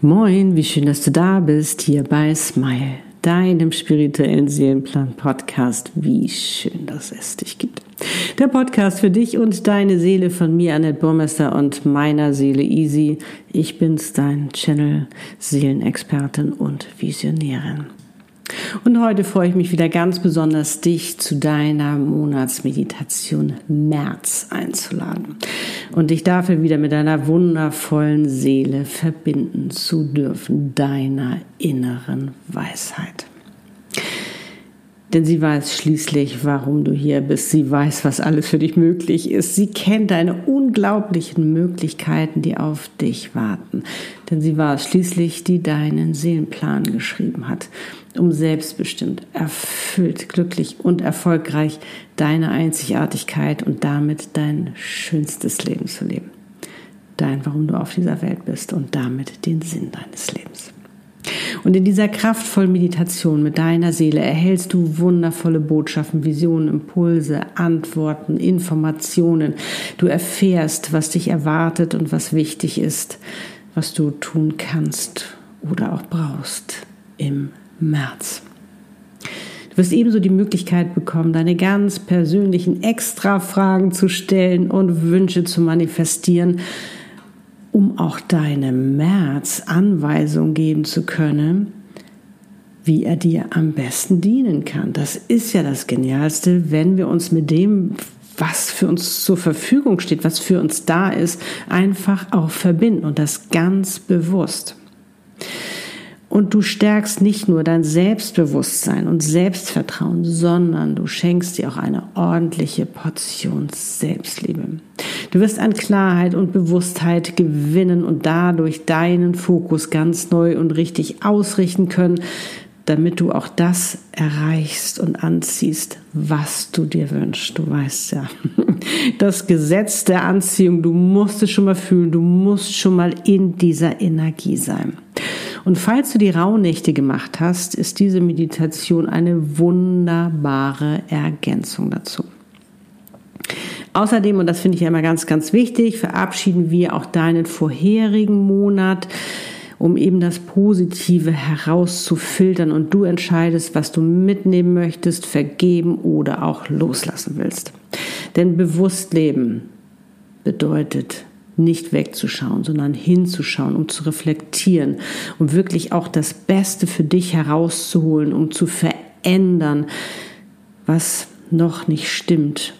Moin, wie schön, dass du da bist, hier bei Smile, deinem spirituellen Seelenplan-Podcast. Wie schön, dass es dich gibt. Der Podcast für dich und deine Seele von mir, Annette Burmester und meiner Seele Easy. Ich bin's, dein Channel, Seelenexpertin und Visionärin. Und heute freue ich mich wieder ganz besonders, dich zu deiner Monatsmeditation März einzuladen und dich dafür wieder mit deiner wundervollen Seele verbinden zu dürfen, deiner inneren Weisheit. Denn sie weiß schließlich, warum du hier bist. Sie weiß, was alles für dich möglich ist. Sie kennt deine unglaublichen Möglichkeiten, die auf dich warten. Denn sie war es schließlich, die deinen Seelenplan geschrieben hat, um selbstbestimmt, erfüllt, glücklich und erfolgreich deine Einzigartigkeit und damit dein schönstes Leben zu leben. Dein, warum du auf dieser Welt bist und damit den Sinn deines Lebens. Und in dieser kraftvollen Meditation mit deiner Seele erhältst du wundervolle Botschaften, Visionen, Impulse, Antworten, Informationen. Du erfährst, was dich erwartet und was wichtig ist, was du tun kannst oder auch brauchst im März. Du wirst ebenso die Möglichkeit bekommen, deine ganz persönlichen Extra-Fragen zu stellen und Wünsche zu manifestieren um auch deinem März Anweisung geben zu können, wie er dir am besten dienen kann. Das ist ja das Genialste, wenn wir uns mit dem, was für uns zur Verfügung steht, was für uns da ist, einfach auch verbinden und das ganz bewusst. Und du stärkst nicht nur dein Selbstbewusstsein und Selbstvertrauen, sondern du schenkst dir auch eine ordentliche Portion Selbstliebe. Du wirst an Klarheit und Bewusstheit gewinnen und dadurch deinen Fokus ganz neu und richtig ausrichten können, damit du auch das erreichst und anziehst, was du dir wünschst. Du weißt ja, das Gesetz der Anziehung, du musst es schon mal fühlen, du musst schon mal in dieser Energie sein. Und falls du die Rauhnächte gemacht hast, ist diese Meditation eine wunderbare Ergänzung dazu. Außerdem, und das finde ich ja immer ganz, ganz wichtig, verabschieden wir auch deinen vorherigen Monat, um eben das Positive herauszufiltern und du entscheidest, was du mitnehmen möchtest, vergeben oder auch loslassen willst. Denn bewusst leben bedeutet nicht wegzuschauen, sondern hinzuschauen, um zu reflektieren, um wirklich auch das Beste für dich herauszuholen, um zu verändern, was noch nicht stimmt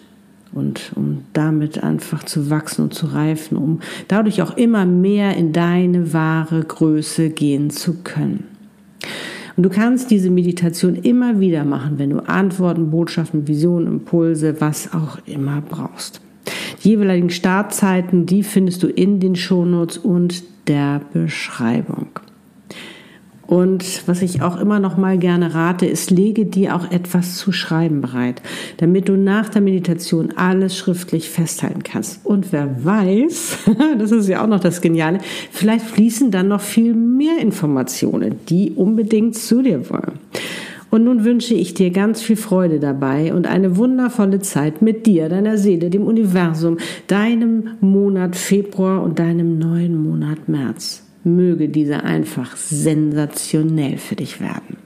und um damit einfach zu wachsen und zu reifen, um dadurch auch immer mehr in deine wahre Größe gehen zu können. Und du kannst diese Meditation immer wieder machen, wenn du Antworten, Botschaften, Visionen, Impulse, was auch immer brauchst. Jeweiligen Startzeiten, die findest du in den Shownotes und der Beschreibung. Und was ich auch immer noch mal gerne rate, ist, lege dir auch etwas zu schreiben bereit, damit du nach der Meditation alles schriftlich festhalten kannst. Und wer weiß, das ist ja auch noch das Geniale, vielleicht fließen dann noch viel mehr Informationen, die unbedingt zu dir wollen. Und nun wünsche ich dir ganz viel Freude dabei und eine wundervolle Zeit mit dir, deiner Seele, dem Universum, deinem Monat Februar und deinem neuen Monat März. Möge dieser einfach sensationell für dich werden.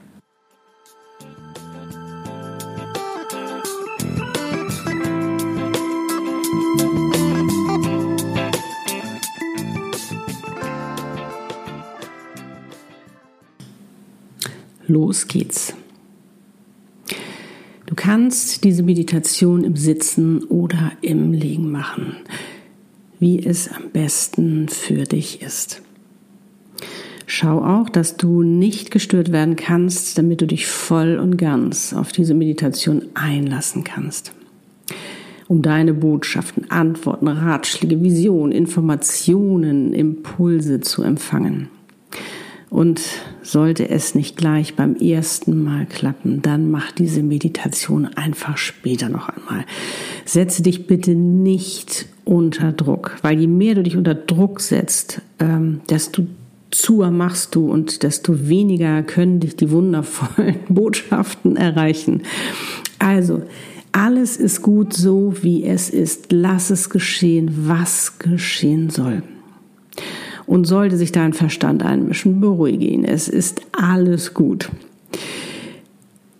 Los geht's. Du kannst diese Meditation im Sitzen oder im Liegen machen, wie es am besten für dich ist. Schau auch, dass du nicht gestört werden kannst, damit du dich voll und ganz auf diese Meditation einlassen kannst. Um deine Botschaften, Antworten, Ratschläge, Visionen, Informationen, Impulse zu empfangen. Und sollte es nicht gleich beim ersten Mal klappen, dann mach diese Meditation einfach später noch einmal. Setze dich bitte nicht unter Druck, weil je mehr du dich unter Druck setzt, ähm, desto zuer machst du und desto weniger können dich die wundervollen Botschaften erreichen. Also, alles ist gut so, wie es ist. Lass es geschehen, was geschehen soll. Und sollte sich dein Verstand einmischen, beruhige ihn. Es ist alles gut.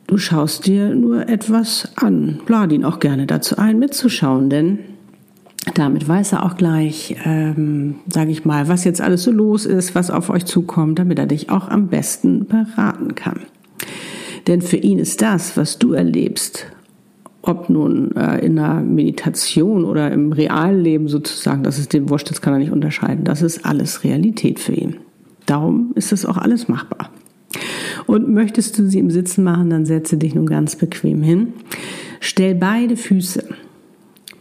Du schaust dir nur etwas an. Lade ihn auch gerne dazu ein, mitzuschauen, denn damit weiß er auch gleich, ähm, sage ich mal, was jetzt alles so los ist, was auf euch zukommt, damit er dich auch am besten beraten kann. Denn für ihn ist das, was du erlebst, ob nun äh, in einer Meditation oder im realen Leben sozusagen, das ist dem Wurscht, das kann er nicht unterscheiden. Das ist alles Realität für ihn. Darum ist das auch alles machbar. Und möchtest du sie im Sitzen machen, dann setze dich nun ganz bequem hin. Stell beide Füße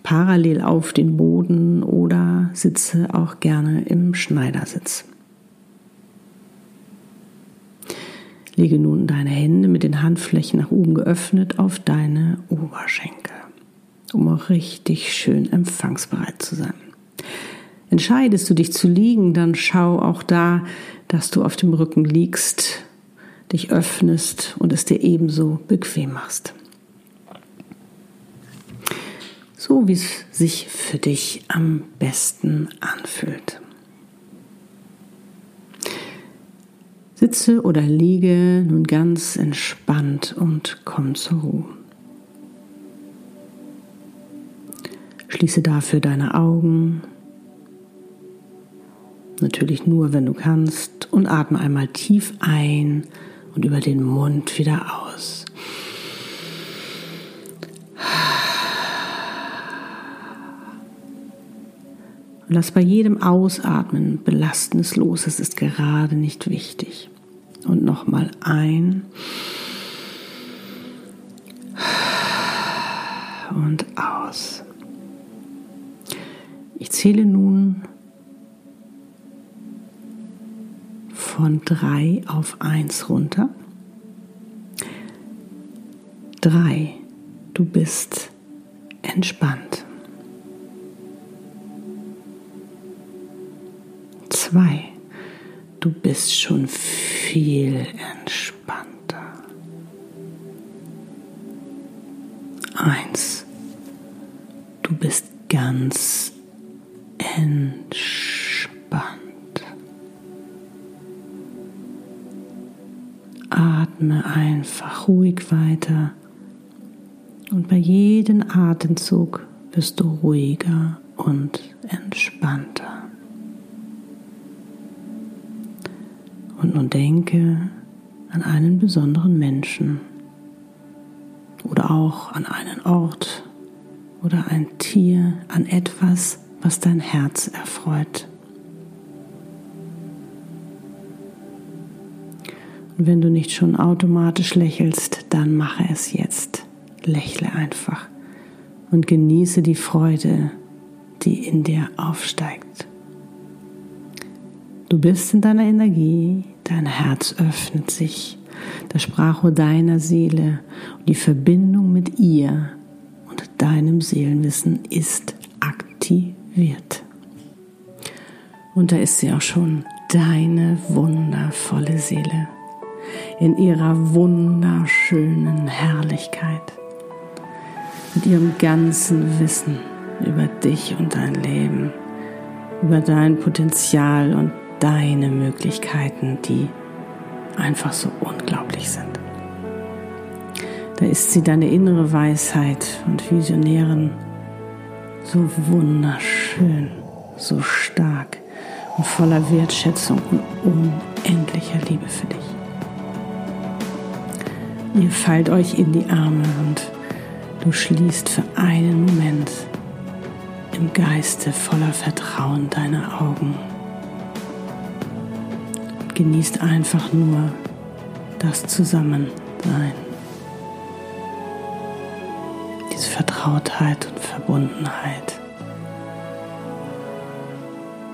parallel auf den Boden oder sitze auch gerne im Schneidersitz. Lege nun deine Hände mit den Handflächen nach oben geöffnet auf deine Oberschenkel, um auch richtig schön empfangsbereit zu sein. Entscheidest du dich zu liegen, dann schau auch da, dass du auf dem Rücken liegst, dich öffnest und es dir ebenso bequem machst. So wie es sich für dich am besten anfühlt. Sitze oder liege nun ganz entspannt und komm zur Ruhe. Schließe dafür deine Augen, natürlich nur, wenn du kannst, und atme einmal tief ein und über den Mund wieder aus. Und lass bei jedem Ausatmen Belastendes los. Es ist gerade nicht wichtig. Und nochmal ein. Und aus. Ich zähle nun von drei auf eins runter. Drei. Du bist entspannt. Zwei. Du bist schon viel entspannter. Eins. Du bist ganz entspannt. Atme einfach ruhig weiter und bei jedem Atemzug wirst du ruhiger und entspannter. Und nun denke an einen besonderen Menschen oder auch an einen Ort oder ein Tier, an etwas, was dein Herz erfreut. Und wenn du nicht schon automatisch lächelst, dann mache es jetzt. Lächle einfach und genieße die Freude, die in dir aufsteigt. Du bist in deiner Energie, dein Herz öffnet sich, das Sprachrohr deiner Seele und die Verbindung mit ihr und deinem Seelenwissen ist aktiviert. Und da ist sie auch schon, deine wundervolle Seele in ihrer wunderschönen Herrlichkeit, mit ihrem ganzen Wissen über dich und dein Leben, über dein Potenzial und deine Möglichkeiten, die einfach so unglaublich sind. Da ist sie deine innere Weisheit und Visionären so wunderschön, so stark und voller Wertschätzung und unendlicher Liebe für dich. Ihr fallt euch in die Arme und du schließt für einen Moment im Geiste voller Vertrauen deine Augen genießt einfach nur das Zusammensein. Diese Vertrautheit und Verbundenheit.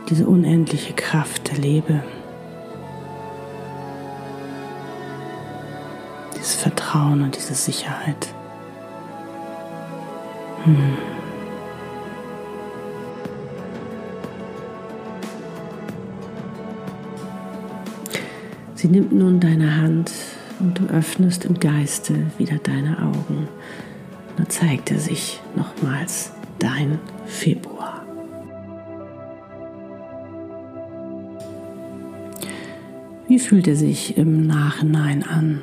Diese unendliche Kraft der Liebe. Dieses Vertrauen und diese Sicherheit. Hm. Sie nimmt nun deine Hand und du öffnest im Geiste wieder deine Augen. Da zeigt er sich nochmals dein Februar. Wie fühlt er sich im Nachhinein an?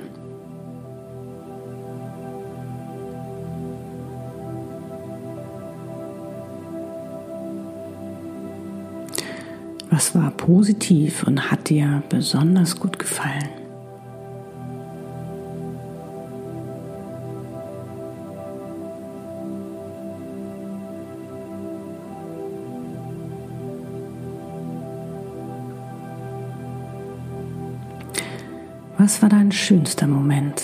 Positiv und hat dir besonders gut gefallen? Was war dein schönster Moment,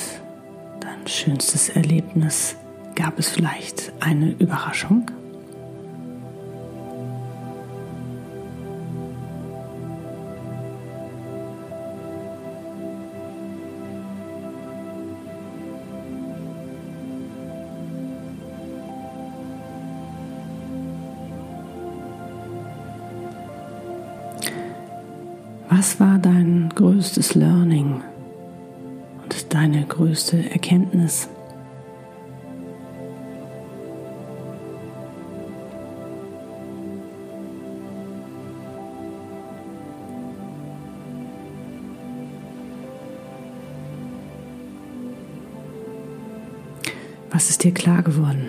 dein schönstes Erlebnis? Gab es vielleicht eine Überraschung? Größte Erkenntnis? Was ist dir klar geworden?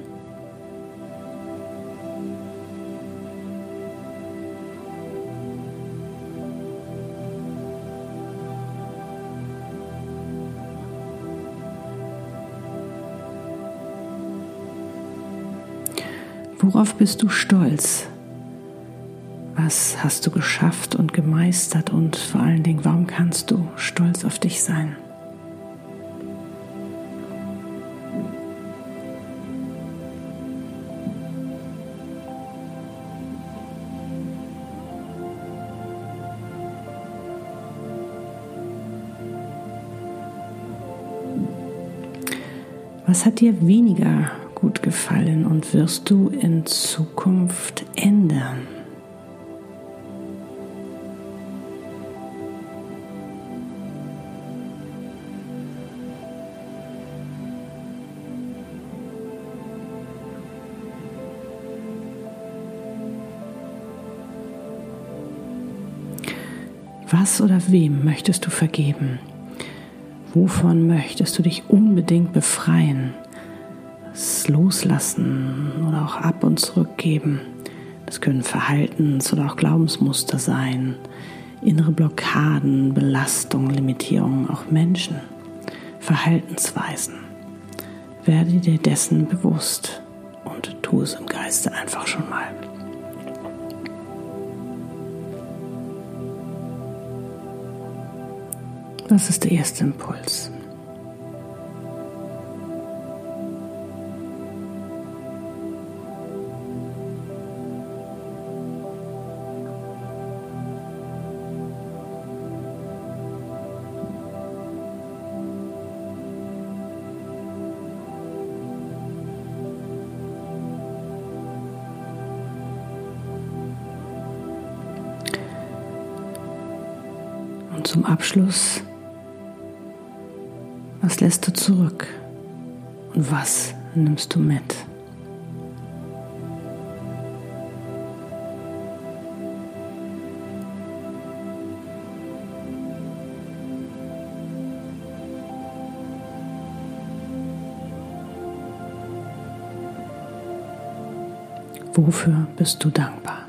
Worauf bist du stolz? Was hast du geschafft und gemeistert und vor allen Dingen, warum kannst du stolz auf dich sein? Was hat dir weniger gut gefallen und wirst du in Zukunft ändern. Was oder wem möchtest du vergeben? Wovon möchtest du dich unbedingt befreien? Das Loslassen oder auch ab und zurückgeben. Das können Verhaltens- oder auch Glaubensmuster sein, innere Blockaden, Belastungen, Limitierungen, auch Menschen, Verhaltensweisen. Werde dir dessen bewusst und tu es im Geiste einfach schon mal. Das ist der erste Impuls. Und zum Abschluss, was lässt du zurück und was nimmst du mit? Wofür bist du dankbar?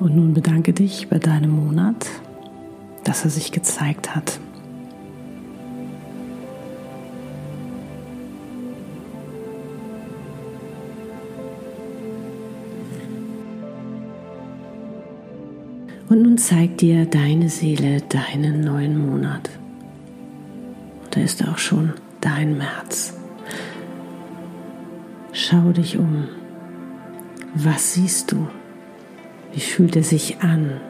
Und nun bedanke dich bei deinem Monat, dass er sich gezeigt hat. Und nun zeigt dir deine Seele deinen neuen Monat. da ist auch schon dein März. Schau dich um. Was siehst du? Wie fühlt er sich an?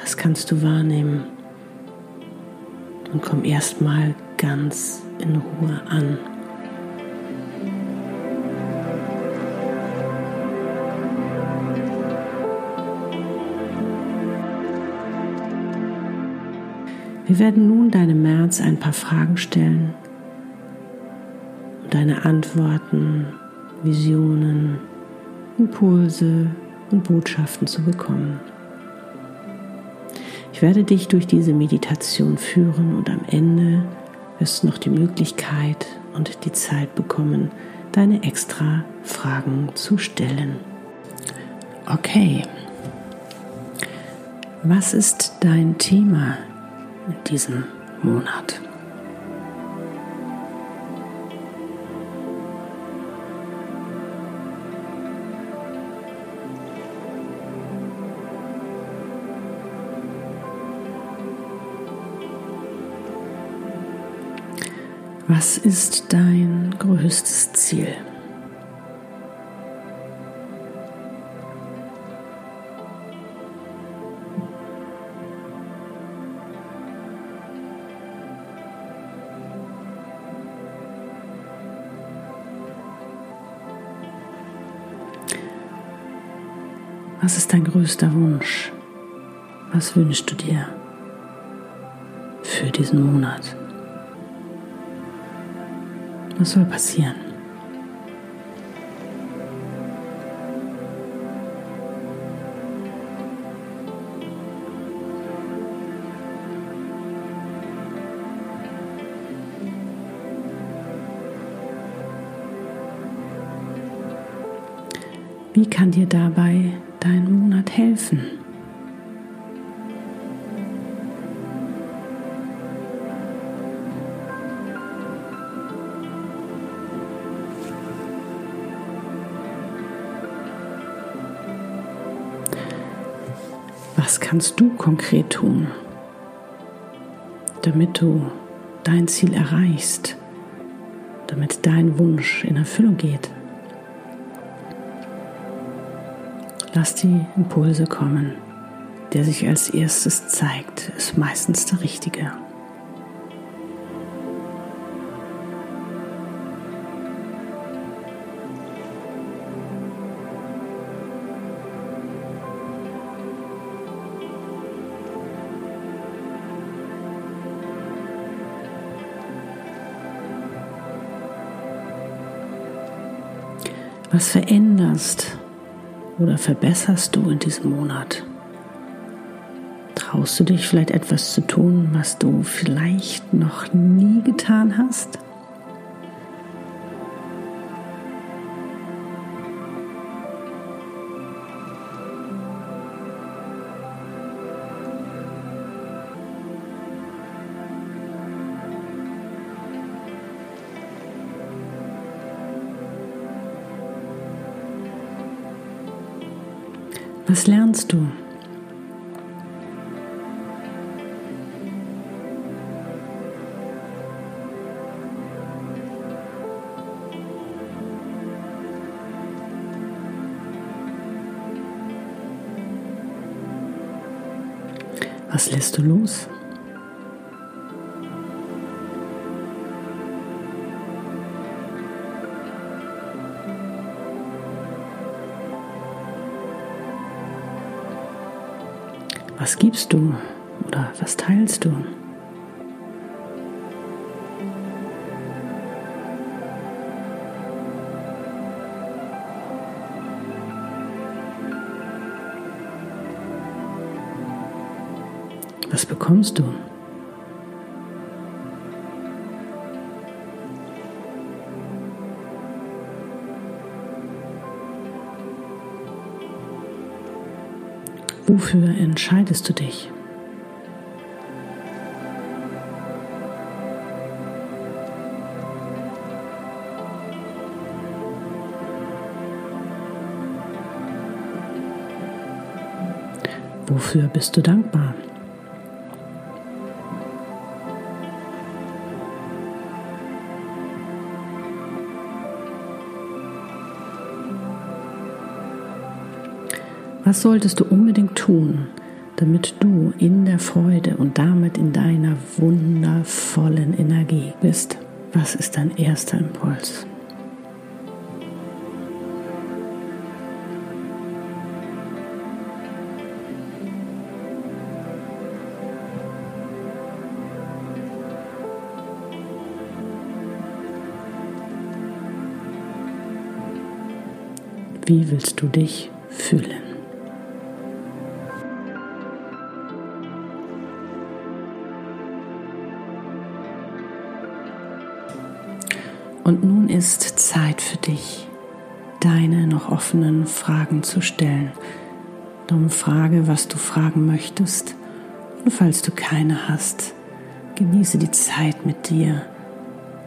Was kannst du wahrnehmen? Und komm erstmal ganz in Ruhe an. Wir werden nun deinem März ein paar Fragen stellen und deine Antworten, Visionen, Impulse und Botschaften zu bekommen. Ich werde dich durch diese Meditation führen und am Ende wirst du noch die Möglichkeit und die Zeit bekommen, deine extra Fragen zu stellen. Okay, was ist dein Thema in diesem Monat. Was ist dein größtes Ziel? Was ist dein größter Wunsch? Was wünschst du dir für diesen Monat? Was soll passieren? Wie kann dir dabei dein Monat helfen? Kannst du konkret tun, damit du dein Ziel erreichst, damit dein Wunsch in Erfüllung geht? Lass die Impulse kommen. Der sich als erstes zeigt, ist meistens der richtige. Was veränderst oder verbesserst du in diesem Monat? Traust du dich vielleicht etwas zu tun, was du vielleicht noch nie getan hast? Was lernst du? Was lässt du los? Was gibst du oder was teilst du? Was bekommst du? Wofür entscheidest du dich? Wofür bist du dankbar? Was solltest du unbedingt tun, damit du in der Freude und damit in deiner wundervollen Energie bist? Was ist dein erster Impuls? Wie willst du dich fühlen? Ist Zeit für dich, deine noch offenen Fragen zu stellen. Darum frage, was du fragen möchtest. Und falls du keine hast, genieße die Zeit mit dir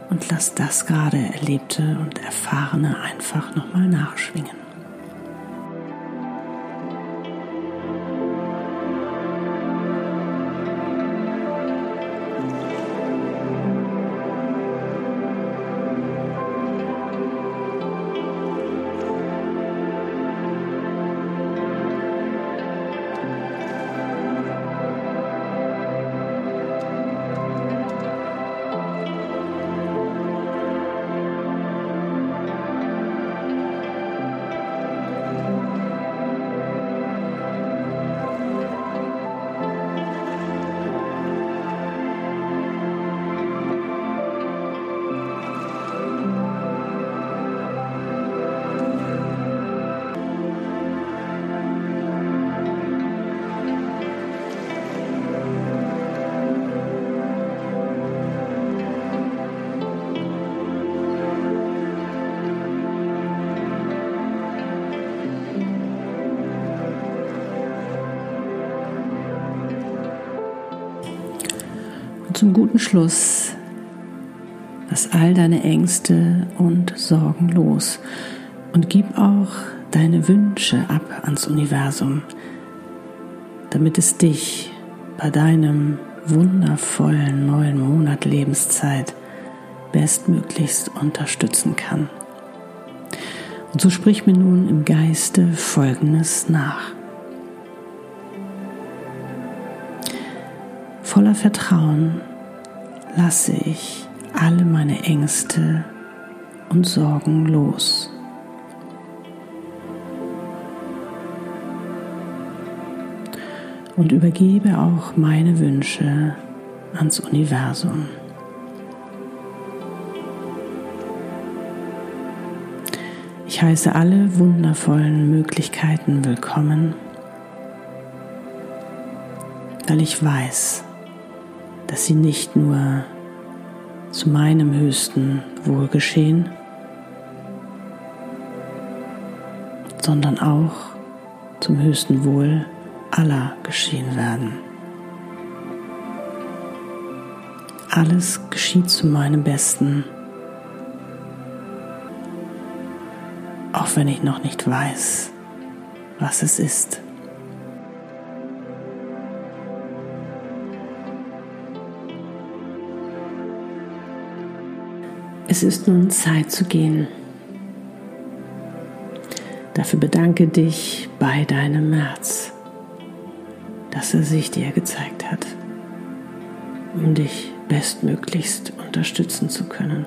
und lass das gerade Erlebte und Erfahrene einfach nochmal nachschwingen. Zum guten Schluss lass all deine Ängste und Sorgen los und gib auch deine Wünsche ab ans Universum, damit es dich bei deinem wundervollen neuen Monat Lebenszeit bestmöglichst unterstützen kann. Und so sprich mir nun im Geiste Folgendes nach. Voller Vertrauen lasse ich alle meine Ängste und Sorgen los. Und übergebe auch meine Wünsche ans Universum. Ich heiße alle wundervollen Möglichkeiten willkommen, weil ich weiß, dass sie nicht nur zu meinem höchsten Wohl geschehen, sondern auch zum höchsten Wohl aller geschehen werden. Alles geschieht zu meinem Besten, auch wenn ich noch nicht weiß, was es ist. Es ist nun Zeit zu gehen. Dafür bedanke dich bei deinem Herz, dass er sich dir gezeigt hat, um dich bestmöglichst unterstützen zu können,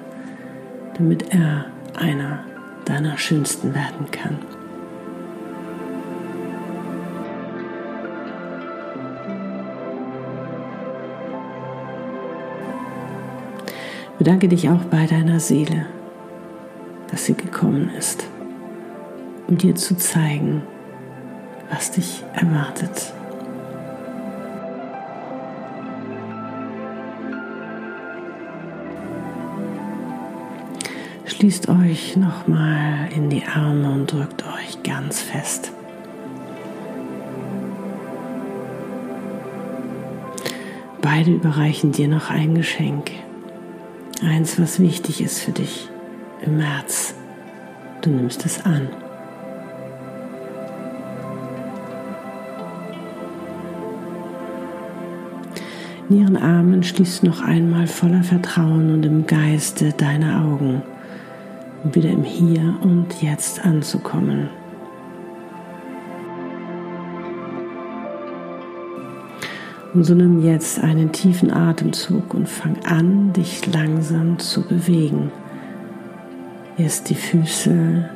damit er einer deiner schönsten werden kann. Bedanke dich auch bei deiner Seele, dass sie gekommen ist, um dir zu zeigen, was dich erwartet. Schließt euch nochmal in die Arme und drückt euch ganz fest. Beide überreichen dir noch ein Geschenk. Eins, was wichtig ist für dich im März. Du nimmst es an. In ihren Armen schließt noch einmal voller Vertrauen und im Geiste deine Augen, um wieder im Hier und Jetzt anzukommen. Und so nimm jetzt einen tiefen Atemzug und fang an, dich langsam zu bewegen. Erst die Füße,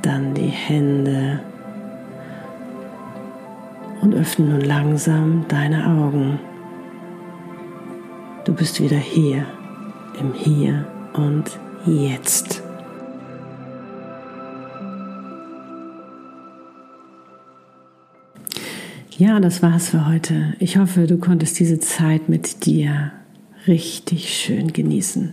dann die Hände und öffne nun langsam deine Augen. Du bist wieder hier, im Hier und Jetzt. Ja, das war's für heute. Ich hoffe, du konntest diese Zeit mit dir richtig schön genießen.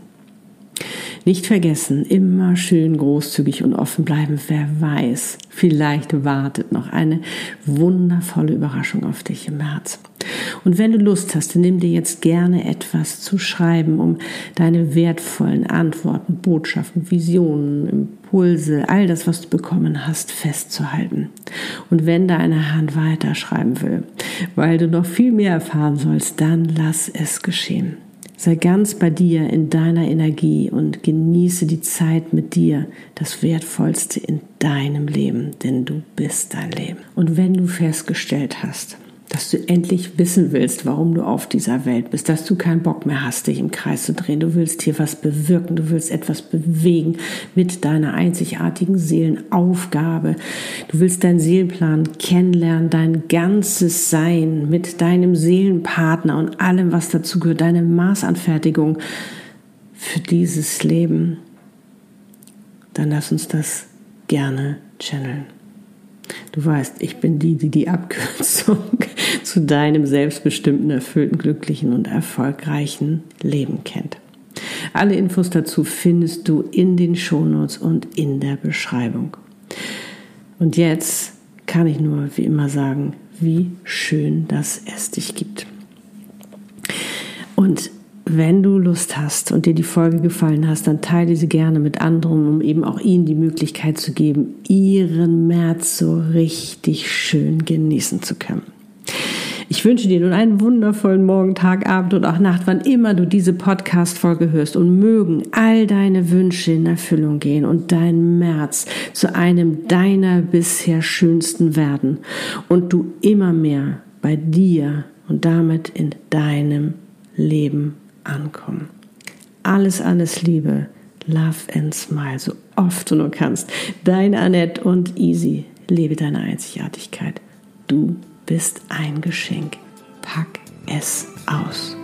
Nicht vergessen, immer schön großzügig und offen bleiben. Wer weiß, vielleicht wartet noch eine wundervolle Überraschung auf dich im März. Und wenn du Lust hast, dann nimm dir jetzt gerne etwas zu schreiben, um deine wertvollen Antworten, Botschaften, Visionen, Impulse, all das, was du bekommen hast, festzuhalten. Und wenn deine Hand weiterschreiben will, weil du noch viel mehr erfahren sollst, dann lass es geschehen. Sei ganz bei dir in deiner Energie und genieße die Zeit mit dir, das Wertvollste in deinem Leben, denn du bist dein Leben. Und wenn du festgestellt hast, dass du endlich wissen willst, warum du auf dieser Welt bist, dass du keinen Bock mehr hast, dich im Kreis zu drehen. Du willst hier was bewirken, du willst etwas bewegen mit deiner einzigartigen Seelenaufgabe. Du willst deinen Seelenplan kennenlernen, dein ganzes Sein mit deinem Seelenpartner und allem, was dazu gehört, deine Maßanfertigung für dieses Leben. Dann lass uns das gerne channeln. Du weißt, ich bin die, die die Abkürzung zu deinem selbstbestimmten, erfüllten, glücklichen und erfolgreichen Leben kennt. Alle Infos dazu findest du in den Shownotes und in der Beschreibung. Und jetzt kann ich nur wie immer sagen, wie schön, dass es dich gibt. Und wenn du Lust hast und dir die Folge gefallen hast, dann teile sie gerne mit anderen, um eben auch ihnen die Möglichkeit zu geben, ihren März so richtig schön genießen zu können. Ich wünsche dir nun einen wundervollen Morgen, Tag, Abend und auch Nacht, wann immer du diese Podcast-Folge hörst. Und mögen all deine Wünsche in Erfüllung gehen und dein März zu einem deiner bisher schönsten werden. Und du immer mehr bei dir und damit in deinem Leben ankommen. Alles, alles Liebe. Love and smile, so oft du nur kannst. Dein Annette und Easy. Lebe deine Einzigartigkeit. Du bist ein Geschenk. Pack es aus.